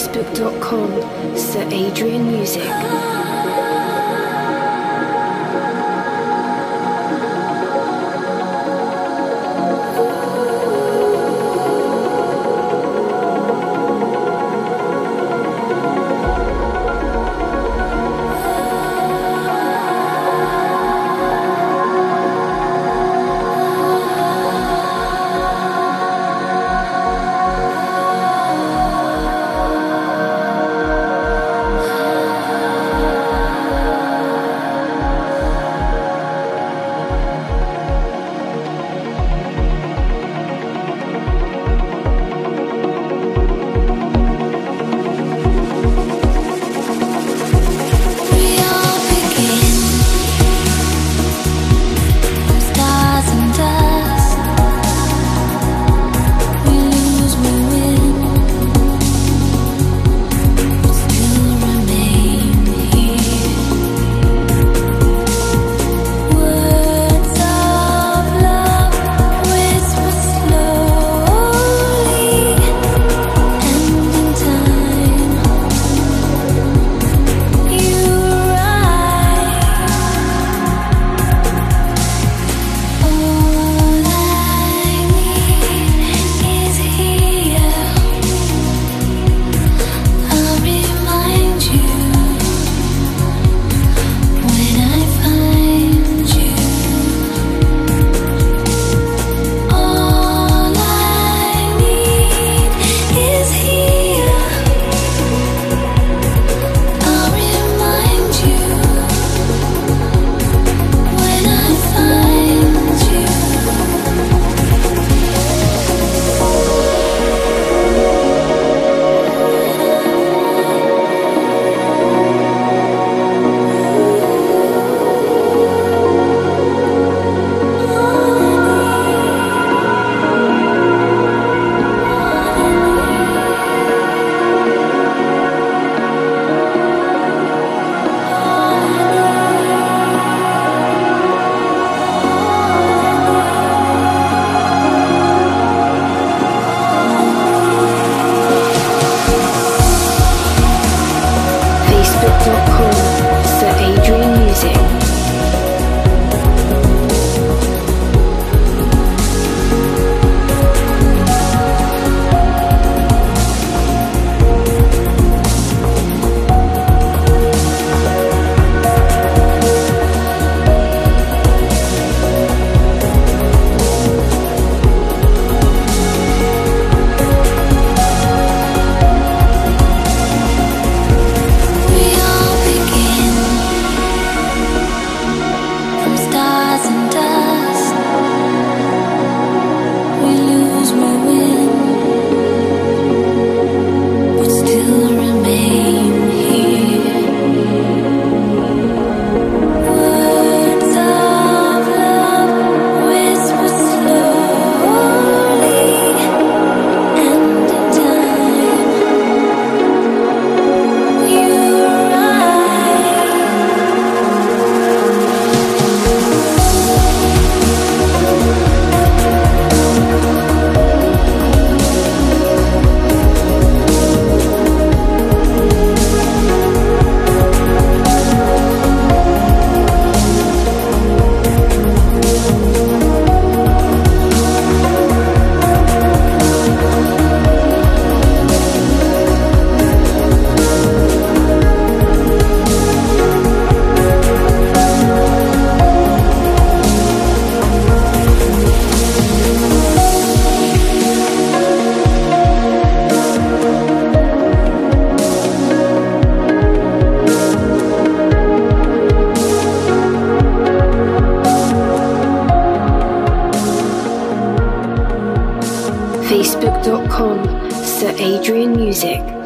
Facebook.com Sir Adrian Music. Facebook.com Sir Adrian Music.